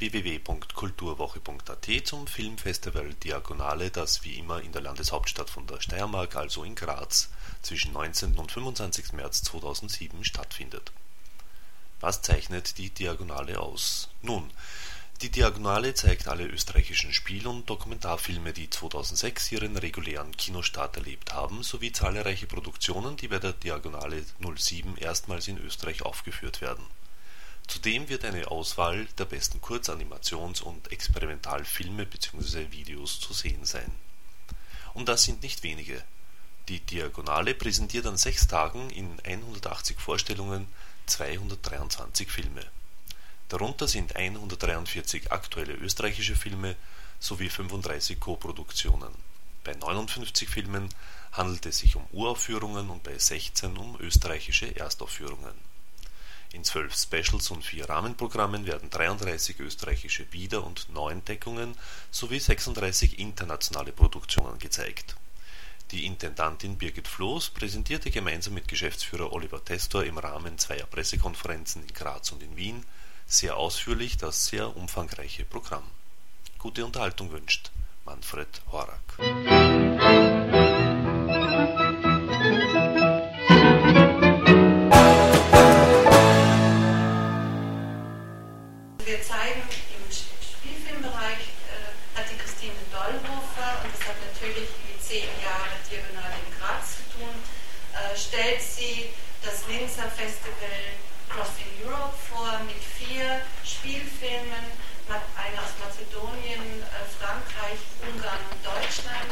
www.kulturwoche.at zum Filmfestival Diagonale, das wie immer in der Landeshauptstadt von der Steiermark, also in Graz, zwischen 19. und 25. März 2007 stattfindet. Was zeichnet die Diagonale aus? Nun, die Diagonale zeigt alle österreichischen Spiel- und Dokumentarfilme, die 2006 ihren regulären Kinostart erlebt haben, sowie zahlreiche Produktionen, die bei der Diagonale 07 erstmals in Österreich aufgeführt werden Zudem wird eine Auswahl der besten Kurzanimations und Experimentalfilme bzw. Videos zu sehen sein. Und das sind nicht wenige. Die Diagonale präsentiert an sechs Tagen in 180 Vorstellungen 223 Filme. Darunter sind 143 aktuelle österreichische Filme sowie 35 Koproduktionen. Bei 59 Filmen handelt es sich um Uraufführungen und bei 16 um österreichische Erstaufführungen in zwölf Specials und vier Rahmenprogrammen werden 33 österreichische Wieder und Neuentdeckungen sowie 36 internationale Produktionen gezeigt. Die Intendantin Birgit Floß präsentierte gemeinsam mit Geschäftsführer Oliver Testor im Rahmen zweier Pressekonferenzen in Graz und in Wien sehr ausführlich das sehr umfangreiche Programm. Gute Unterhaltung wünscht Manfred Horak stellt sie das Linzer Festival Crossing Europe vor mit vier Spielfilmen, eine aus Mazedonien, äh, Frankreich, Ungarn und Deutschland.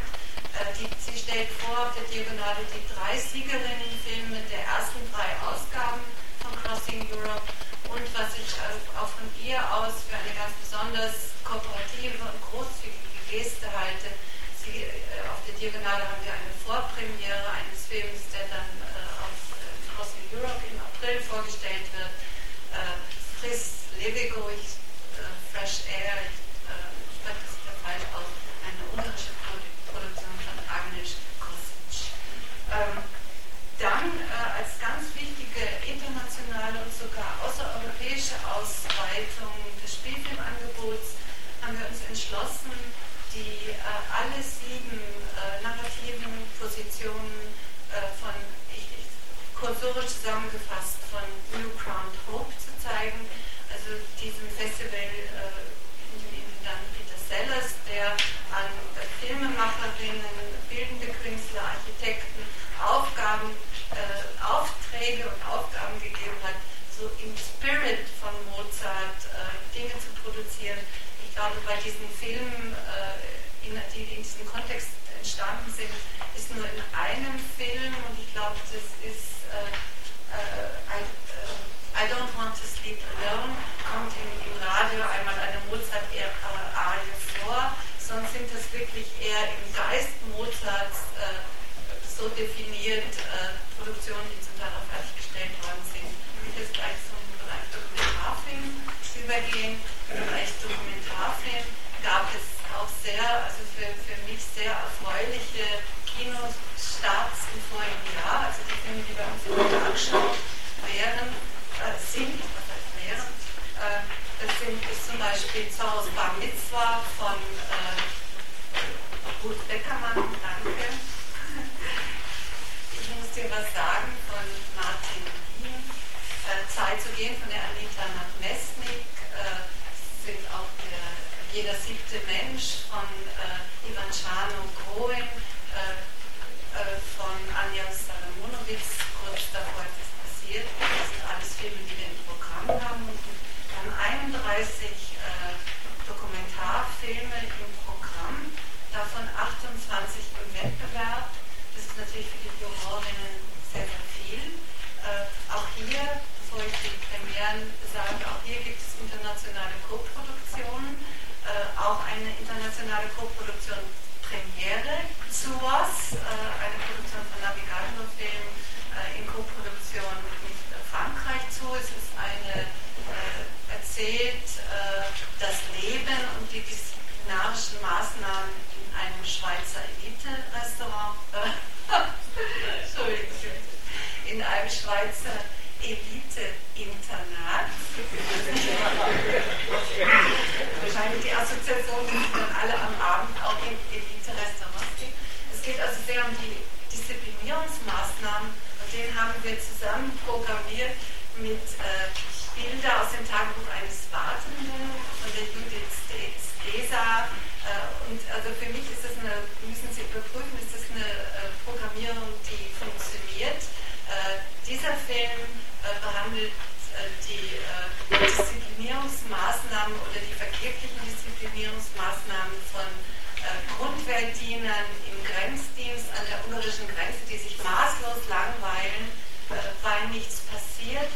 Äh, die, sie stellt vor auf der Diagonale die drei Siegerinnenfilme der ersten drei Ausgaben von Crossing Europe und was ich auch von ihr aus für eine ganz besonders kooperative und großzügige Geste halte. Sie, äh, auf der Diagonale haben wir eine Vorpremiere eines Films, der dann Europe im April vorgestellt wird. Äh, friss, lebendig, äh, fresh air, ich äh, spreche das der falsch aus, eine ungarische Produktion von Agnes Kosic. Ähm, dann äh, als ganz wichtige internationale und sogar außereuropäische Ausweitung des Spielfilmangebots haben wir uns entschlossen, die äh, alle sieben äh, narrativen Positionen von kursorisch zusammengefasst von New Crowned Hope zu zeigen, also diesem Festival äh, dann Peter Sellers, der an Filmemacherinnen, bildende Künstler, Architekten Aufgaben, äh, Aufträge und Aufgaben gegeben hat, so im Spirit von Mozart äh, Dinge zu produzieren. Ich glaube, bei diesen Filmen, äh, in, die in diesem Kontext entstanden sind, ist nur in einem Film und ich glaube, das ist I, I don't want to sleep alone kommt im, im Radio einmal eine Mozart-Arie vor, sonst sind das wirklich eher im Geist Mozarts äh, so definiert äh, Produktionen, die zum Teil auch fertiggestellt worden sind. Ich will jetzt gleich zum Bereich Dokumentarfilm übergehen. Im Bereich Dokumentarfilm gab es auch sehr, also für, für mich sehr erfreuliche Kinostarts im vorigen Jahr, also die Filme, die bei uns in der Tagesschau wären, äh, sind, wären, äh, das sind, ist zum Beispiel Zorros Bar Mitzwa von äh, Ruth Beckermann, danke. Ich muss dir was sagen von Martin Wien, äh, Zeit zu gehen von der Anita Nadmesnik, äh, sind auch der, jeder siebte Mensch von äh, Ivan Chano Groen, äh, äh, von Anja Salamonowitz, kurz davor ist es passiert. Das sind alles Filme, die wir im Programm haben. Und dann 31 äh, Dokumentarfilme im Programm, davon 28 im Wettbewerb. Das ist natürlich für die Jurorinnen sehr, sehr viel. Äh, auch hier, bevor ich die Premieren sage, auch hier gibt es internationale Co-Produktionen. Äh, auch eine internationale Co-Produktion Premiere zu was, äh, eine Produktion von Navigator Film äh, in Koproduktion mit Frankreich zu. Es ist eine, äh, erzählt das Leben und die disziplinarischen Maßnahmen in einem Schweizer Elite-Restaurant, Entschuldigung, in einem Schweizer Elite-Internat Wahrscheinlich die Assoziation sind dann alle am Abend auch in Elite Restaurantski. Es geht also sehr um die Disziplinierungsmaßnahmen und den haben wir zusammen programmiert mit äh, Bilder aus dem Tagebuch eines Wartenden von der Judith Stesa. Äh, und also für mich ist das eine, müssen Sie überprüfen, ist das eine äh, Programmierung, die funktioniert. Äh, dieser Film äh, behandelt äh, die Disziplinierungsmaßnahmen oder die vergeblichen Disziplinierungsmaßnahmen von Grundwehrdienern im Grenzdienst an der ungarischen Grenze, die sich maßlos langweilen, weil nichts passiert,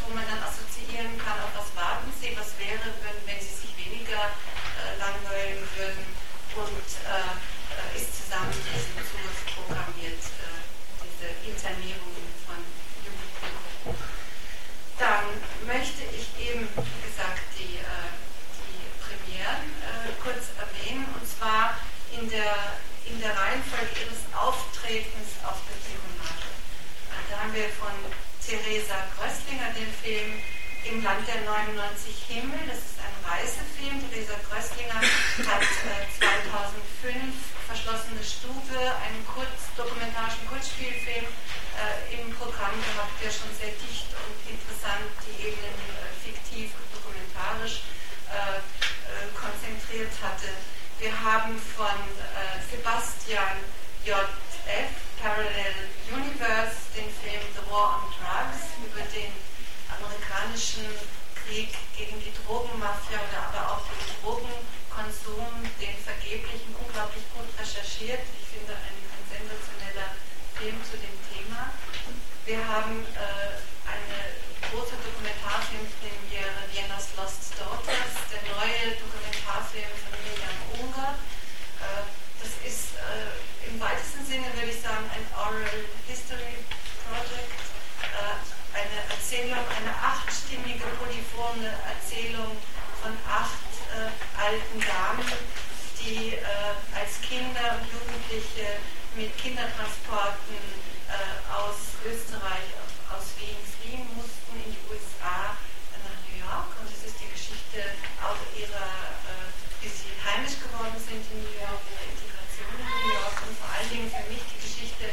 wo man dann assoziieren kann, auf was warten sie, was wäre, wenn, wenn sie sich weniger langweilen würden und ist zusammen mit diesem Zugriff programmiert, diese Internierungen von dann möchte ich eben, wie gesagt, die, äh, die Premieren äh, kurz erwähnen, und zwar in der, in der Reihenfolge ihres Auftretens auf der Tribunale. Äh, da haben wir von Theresa Grösslinger den Film Im Land der 99 Himmel. Das ist ein Reisefilm. Theresa Grösslinger hat 2005 Verschlossene Stube, einen kurz, dokumentarischen Kurzspielfilm äh, im Programm gehabt, der schon sehr dicht und interessant die Ebenen äh, fiktiv und dokumentarisch äh, äh konzentriert hatte. Wir haben von äh, Sebastian J.F. Parallel Universe den Film The War on Drugs über den amerikanischen Krieg gegen die Drogenmafia oder aber auch den Drogenkonsum, den vergeblichen, unglaublich gut recherchiert. Ich finde ein, ein sensationeller Film zu dem Thema. Wir haben äh, eine große Dokumentarfilmpremiere Vienna's Lost Daughters, der neue Dokumentarfilm von Miriam Unger. Äh, das ist äh, im weitesten Sinne, würde ich sagen, ein Oral History Project, äh, eine Erzählung, eine achtstimmige, polyphone Erzählung von acht äh, alten Damen, die äh, als Kinder und Jugendliche mit Kindertransporten äh, aus Österreich, aus Wien fliehen mussten in die USA nach New York. Und es ist die Geschichte auch ihrer, äh, wie sie heimisch geworden sind in New York, ihrer Integration in New York und vor allen Dingen für mich die Geschichte,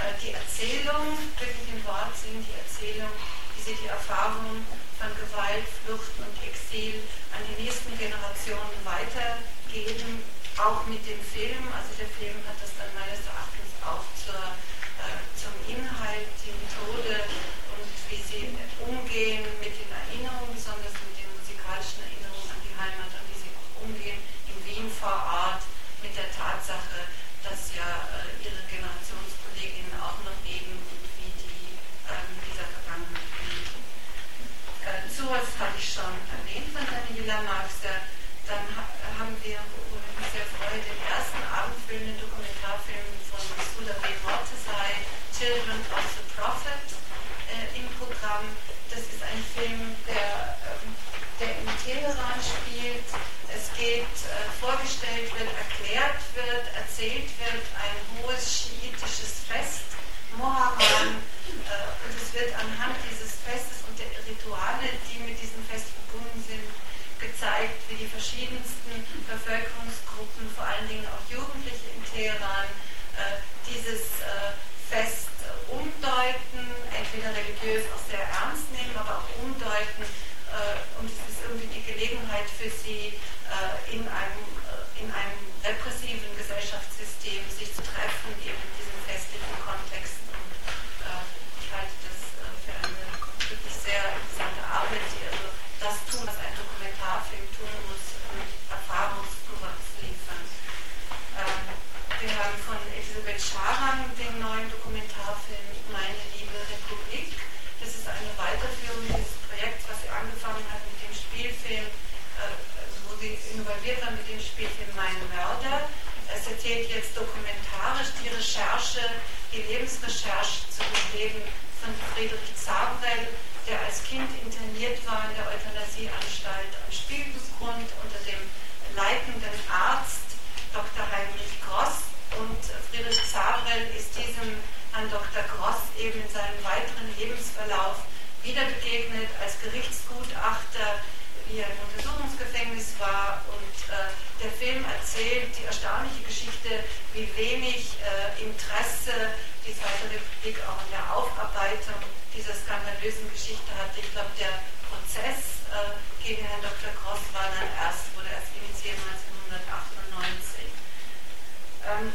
äh, die Erzählung, wirklich im Wortsinn, die Erzählung, wie sie die Erfahrungen von Gewalt, Flucht und Exil an die nächsten Generationen weitergeben auch mit dem Film, also der Film hat das dann meines Erachtens auch zur, äh, zum Inhalt, die Methode und wie sie umgehen mit den Erinnerungen, besonders mit den musikalischen Erinnerungen an die Heimat und wie sie umgehen in Wien vor Ort mit der Tatsache, dass ja äh, ihre Generationskolleginnen auch noch leben und wie die äh, mit dieser Vergangenheit umgehen. Äh, sowas habe ich schon erwähnt von Daniela Marxer. Dann ha haben wir sehr freue, den ersten Abendfilm, den Dokumentarfilm von Sula B. Mortesai, Children of the Prophet, äh, im Programm. Das ist ein Film, der, ähm, der in Teheran spielt. Es geht, äh, vorgestellt wird, erklärt wird, erzählt wird, ein hohes schiitisches Fest, Mohammed, äh, und es wird anhand dieses Festes und der Rituale, die mit diesem Fest verbunden sind, gezeigt, wie die verschiedensten Bevölkerungsgruppen, vor allen Dingen auch Jugendliche in Teheran, äh, dieses äh, Fest umdeuten, entweder religiös auch sehr ernst nehmen, aber auch umdeuten. Äh, und es ist irgendwie die Gelegenheit für sie, in einem, in einem repressiven Gesellschaftssystem sich zu treffen, eben in diesem festlichen Kontext. Und ich halte das für eine wirklich sehr interessante Arbeit, die also das tun, was ein Dokumentarfilm tun muss, mit Erfahrungszuwachs liefern. Ähm, wir haben von Elisabeth Scharan den neuen Dokumentarfilm Meine liebe Republik. Das ist eine Weiterführung dieses Projekts, was sie angefangen hat mit dem Spielfilm, äh, wo sie involviert war mit dem Spielfilm Mein Mörder. Es erzählt jetzt dokumentarisch die Recherche, die Lebensrecherche zu dem Leben von Friedrich Zabrell, der als Kind interniert war in der Euthanasieanstalt am Spielgrund unter dem leitenden Arzt Dr. Heinrich Gross. Und Friedrich Zabrell ist diesem an Dr. Gross eben in seinem weiteren Lebensverlauf wieder begegnet als Gerichtsgutachter erzählt die erstaunliche Geschichte, wie wenig äh, Interesse die Zweite Republik auch in der Aufarbeitung dieser skandalösen Geschichte hatte. Ich glaube, der Prozess äh, gegen Herrn Dr. Gross war dann erst, wurde erst initiiert 1998. Ähm,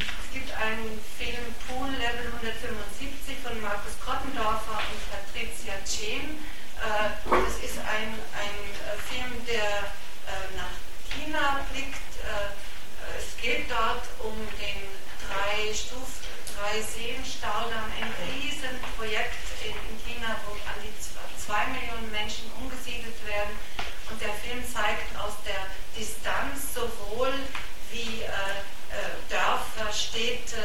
es gibt einen Film Pool Level 175 von Markus Kottendorfer und Patricia Chen. Äh, das ist ein, ein äh, Film, der äh, nach China blickt. Es geht dort um den drei Stufen, drei ein Riesenprojekt in, in China, wo an die zwei Millionen Menschen umgesiedelt werden. Und der Film zeigt aus der Distanz sowohl wie äh, Dörfer, Städte,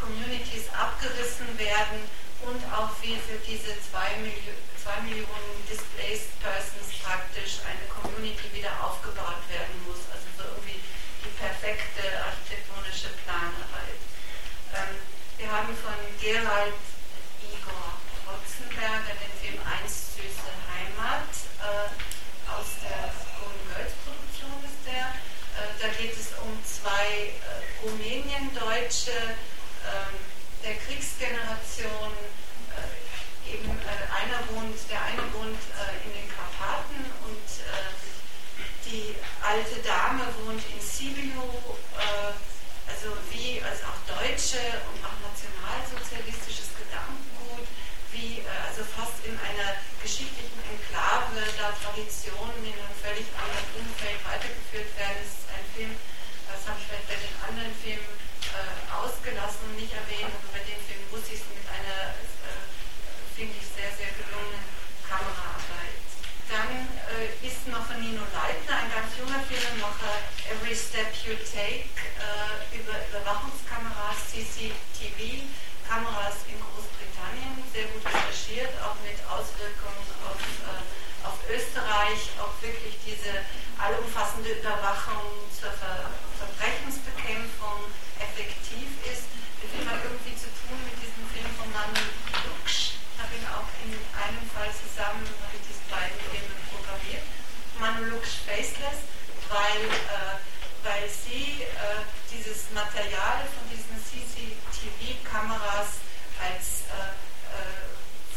Communities abgerissen werden und auch wie für diese zwei Millionen zwei Millionen Displaced Persons praktisch eine Community wieder aufgebaut werden perfekte architektonische Planarbeit. Ähm, wir haben von Gerald Igor Hotzenberger den Film Einst süße Heimat äh, aus der Golden Girls Produktion ist der. Äh, da geht es um zwei äh, Rumänien-Deutsche ähm, der Kriegsgeneration eben äh, einer wohnt, der eine wohnt äh, in den Karpaten und äh, die alte Dame wohnt in Sibiu, äh, also wie als auch deutsche und auch nationalsozialistisches Gedankengut, wie äh, also fast in einer geschichtlichen Enklave, da Traditionen in einem völlig anderen Umfeld weitergeführt werden. Es ist ein Film, das habe ich vielleicht bei den anderen Filmen äh, ausgelassen und nicht erwähnt, aber bei dem Film wusste ich es mit einer finde ich, sehr, sehr gelungene Kameraarbeit. Dann äh, ist noch von Nino Leitner, ein ganz junger Filmemacher, Every Step You Take, äh, über Überwachungskameras, CCTV, Kameras in Großbritannien, sehr gut recherchiert, auch mit Auswirkungen auf, äh, auf Österreich, auch wirklich diese allumfassende Überwachung zur Ver Verbrechensbekämpfung effektiv ist. Wir finden irgendwie zu tun mit diesem Film von Manuel Luksch, habe ihn auch in einem Zusammen mit diesen beiden Filmen programmiert. Manolux Faceless, weil, äh, weil sie äh, dieses Material von diesen CCTV-Kameras als äh, äh,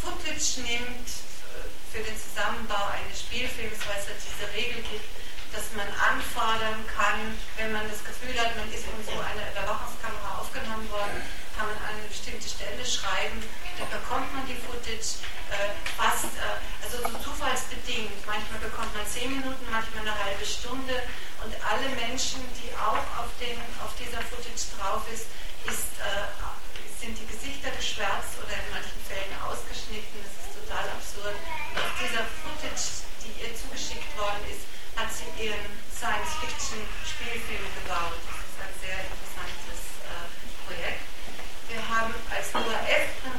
Footage nimmt äh, für den Zusammenbau eines Spielfilms, weil es halt diese Regel gibt, dass man anfordern kann, wenn man das Gefühl hat, man ist in so einer Überwachungskamera aufgenommen worden, kann man an eine bestimmte Stelle schreiben, bekommt man die Footage äh, fast, äh, also so zufallsbedingt. Manchmal bekommt man zehn Minuten, manchmal eine halbe Stunde und alle Menschen, die auch auf, den, auf dieser Footage drauf ist, ist äh, sind die Gesichter geschwärzt oder in manchen Fällen ausgeschnitten. Das ist total absurd. Und auf dieser Footage, die ihr zugeschickt worden ist, hat sie ihren Science-Fiction-Spielfilm gebaut. Das ist ein sehr interessantes äh, Projekt. Wir haben als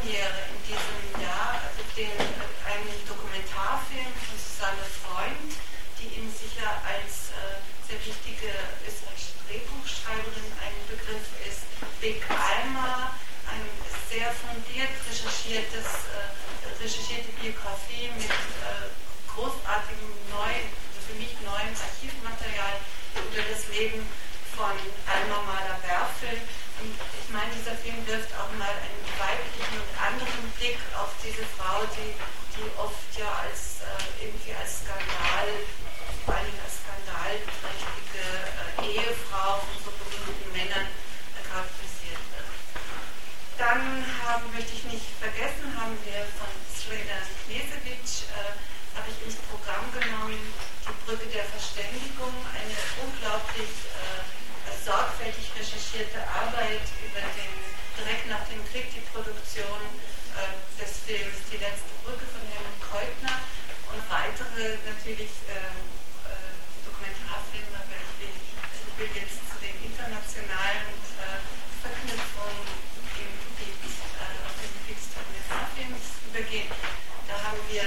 ORF-Premiere in diesem Jahr den, einen Dokumentarfilm von Susanne Freund, die Ihnen sicher als äh, sehr wichtige österreichische Drehbuchschreiberin ein Begriff ist. Big Alma, eine sehr fundiert recherchiertes, äh, recherchierte Biografie mit äh, großartigem neuen, für mich neuem Archivmaterial über das Leben von Alma Mahler-Werfel und ich meine, dieser Film wirft auch mal einen weiblichen und anderen Blick auf diese Frau, die, die oft ja als äh, irgendwie als Skandal, vor allem als skandalträchtige äh, Ehefrau von so berühmten Männern äh, charakterisiert wird. Dann haben, möchte ich nicht vergessen, haben wir von Sreda Knesevich äh, habe ich ins Programm genommen, die Brücke der Verständigung, eine unglaublich äh, sorgfältig recherchierte Arbeit über den, direkt nach dem Krieg die Produktion äh, des Films Die letzte Brücke von Helmut Keutner und weitere natürlich äh, äh, Dokumentarfilme, aber ich will, ich will jetzt zu den internationalen äh, Verknüpfungen im äh, Gebiet des Dokumentarfilms übergehen. Da haben wir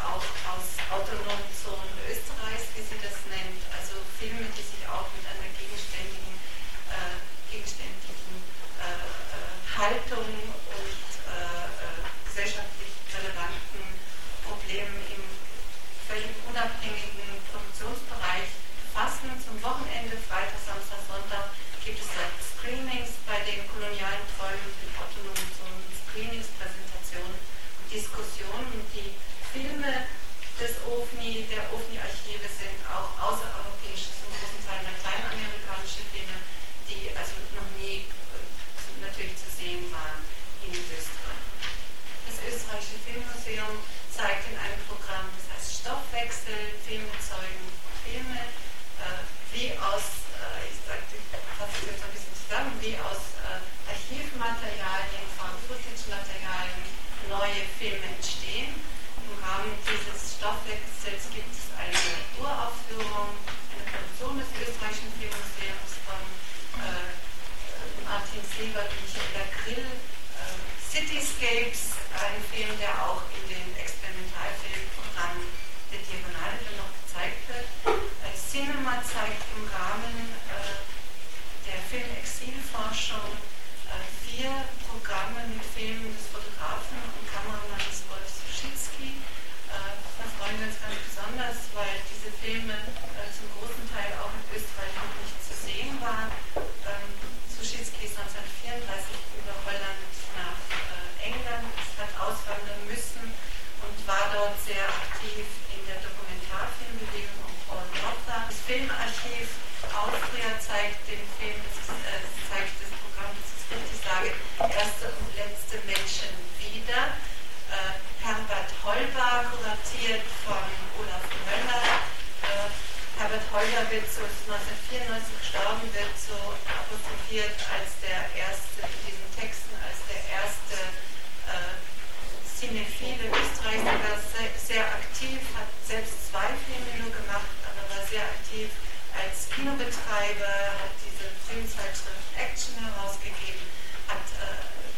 auch aus autonomen Zonen Österreichs, wie sie das nennt, also Filme, die sich auch mit einer gegenständigen, äh, gegenständigen äh, äh, Haltung aus, äh, ich sagte, ich fasse jetzt ein bisschen zusammen, wie aus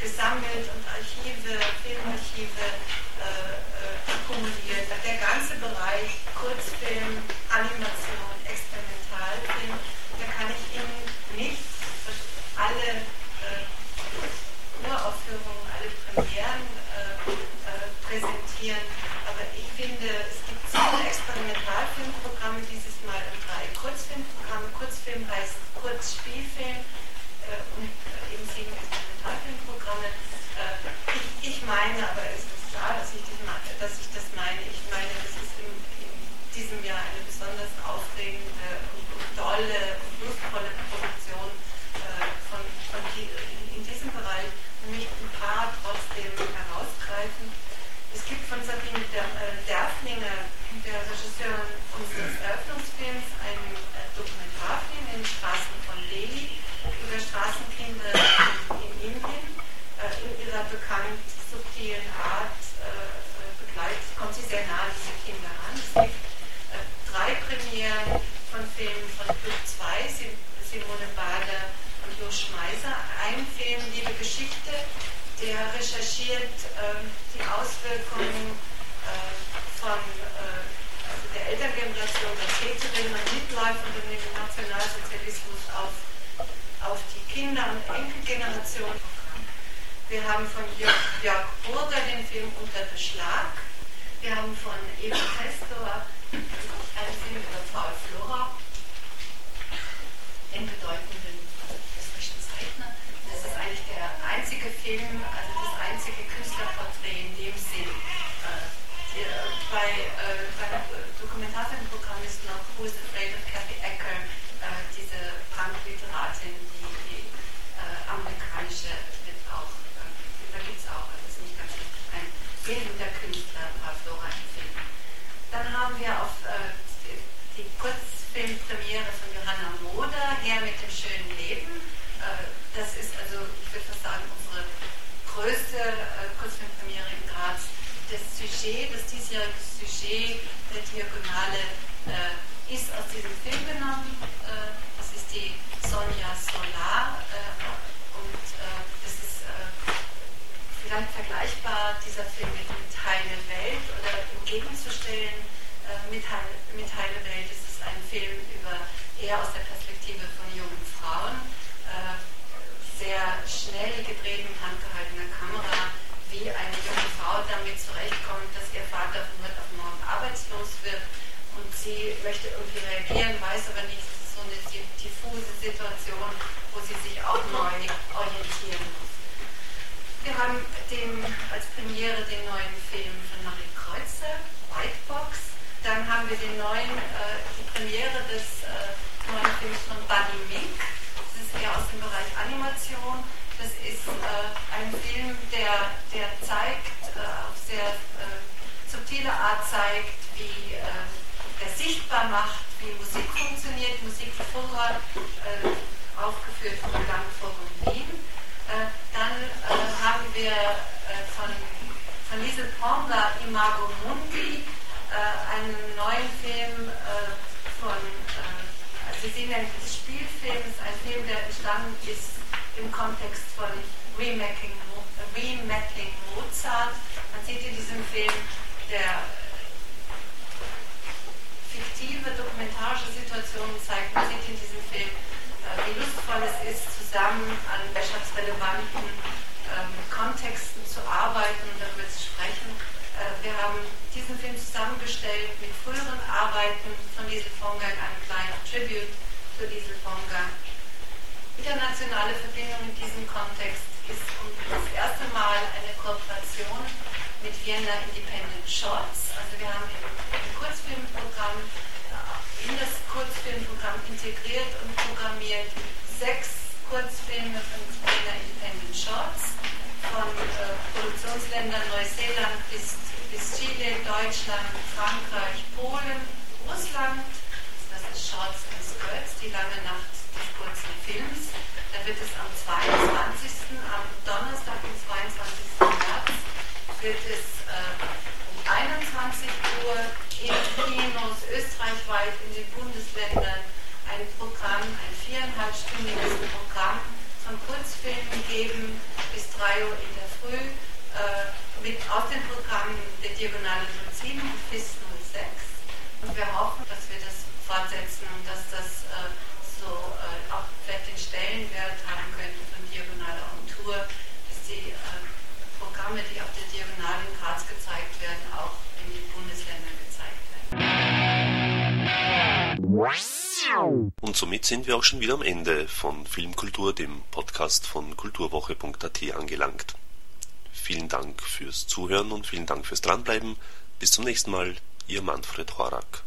gesammelt und Archive, Filmarchive äh, äh, akkumuliert. Der ganze Bereich Kurzfilm, Animation, Experimentalfilm, da kann ich Ihnen nicht alle äh, Uraufführungen, alle Premieren äh, äh präsentieren. Es gibt von Sabine Derflinger, der Regisseurin unseres Eröffnungsfilms, einen Dokumentarfilm in den Straßen von Delhi über Straßenkinder in, in Indien. Äh, in ihrer bekannt subtilen Art äh, begleitet, kommt sie sehr nah an diese Kinder an. Es gibt äh, drei Premieren von Filmen von Club 2, Simone Bader und Jo Schmeiser. Ein Film, Liebe Geschichte, der recherchiert äh, die Auswirkungen äh, von äh, also der Elterngeneration, der Täterinnen und Mitläufer und dem Nationalsozialismus auf auf die Kinder- und Enkelgeneration. Wir haben von Jörg, Jörg Burger den Film Unter Beschlag. Wir haben von Eva Testor einen Film über Paul Flora, den bedeutenden österreichischen Zeichner. Das ist eigentlich der einzige Film, also das einzige Künstlerporträt in dem Sinn. Äh, bei, äh, beim Dokumentarfilmprogramm ist noch Who is Afraid of Kathy Ecker, äh, diese Punk-Literatin, amerikanische wird auch, äh, da gibt es auch, das ist nicht ganz richtig, ein bildender Künstler, Flora empfinden. Dann haben wir auf äh, die, die Kurzfilmpremiere von Johanna Moder, Her mit dem schönen Leben. Äh, das ist also, ich würde fast sagen, unsere größte äh, Kurzfilmpremiere in Graz. Das Sujet, das diesjährige Sujet der Diagonale äh, ist aus diesem Film genommen. Äh, das ist die Sonja Solar vielleicht vergleichbar dieser Film mit, mit Heile Welt oder entgegenzustellen äh, mit, Heile, mit Heile Welt ist es ein Film über eher aus der Perspektive von jungen Frauen, äh, sehr schnell gedreht mit handgehaltener Kamera, wie eine junge Frau damit zurechtkommt, dass ihr Vater von heute auf morgen arbeitslos wird und sie möchte irgendwie reagieren, weiß aber nicht, es ist eine diffuse Situation, wo sie sich auch neu orientieren muss. Wir haben den, als Premiere den neuen Film von Marie Kreuzer, Whitebox. Dann haben wir den neuen, äh, die Premiere des äh, neuen Films von Buddy Mink. Das ist eher aus dem Bereich Animation. Das ist äh, ein Film, der, der zeigt, äh, auf sehr äh, subtile Art zeigt, wie äh, der sichtbar macht, wie Musik funktioniert. Musik vorher aufgeführt von Gang vor Wien äh, dann äh, haben wir äh, von, von Liesel Ponga Imago Mundi einen neuen Film von, also Sie sehen den Spielfilm, ist ein Film, der entstanden ist im Kontext von Remaking, Remaking Mozart. Man sieht in diesem Film der fiktive dokumentarische Situationen zeigt. Man sieht in diesem Film wie lustvoll es ist, zusammen an wirtschaftsrelevanten ähm, Kontexten zu arbeiten und darüber zu sprechen. Äh, wir haben diesen Film zusammengestellt mit früheren Arbeiten von Liesel Fongang, einem kleinen Tribute zu Liesel Fongang. Internationale Verbindung in diesem Kontext ist das erste Mal eine Kooperation mit Vienna Independent Shorts. Also wir haben im Kurzfilmprogramm in das Kurzfilmprogramm integriert und programmiert sechs Kurzfilme von Vienna Independent Shorts von äh, Produktionsländern Neuseeland bis, bis Chile, Deutschland, Frankreich, Polen, Russland. Das ist Shorts and Skirts, die lange Nacht des kurzen Films. Da wird es am 22. am Donnerstag, am 22. März, wird es äh, 21 Uhr in Kinos österreichweit in den Bundesländern ein Programm, ein viereinhalbstündiges Programm von Kurzfilmen geben bis 3 Uhr in der Früh äh, mit aus den Programmen der Diagonale 07 und FIS 06. Und wir hoffen, dass wir das fortsetzen und dass das äh, so äh, auch vielleicht den Stellenwert haben könnte von Diagonale on Tour, Und somit sind wir auch schon wieder am Ende von Filmkultur, dem Podcast von kulturwoche.at angelangt. Vielen Dank fürs Zuhören und vielen Dank fürs Dranbleiben. Bis zum nächsten Mal, Ihr Manfred Horak.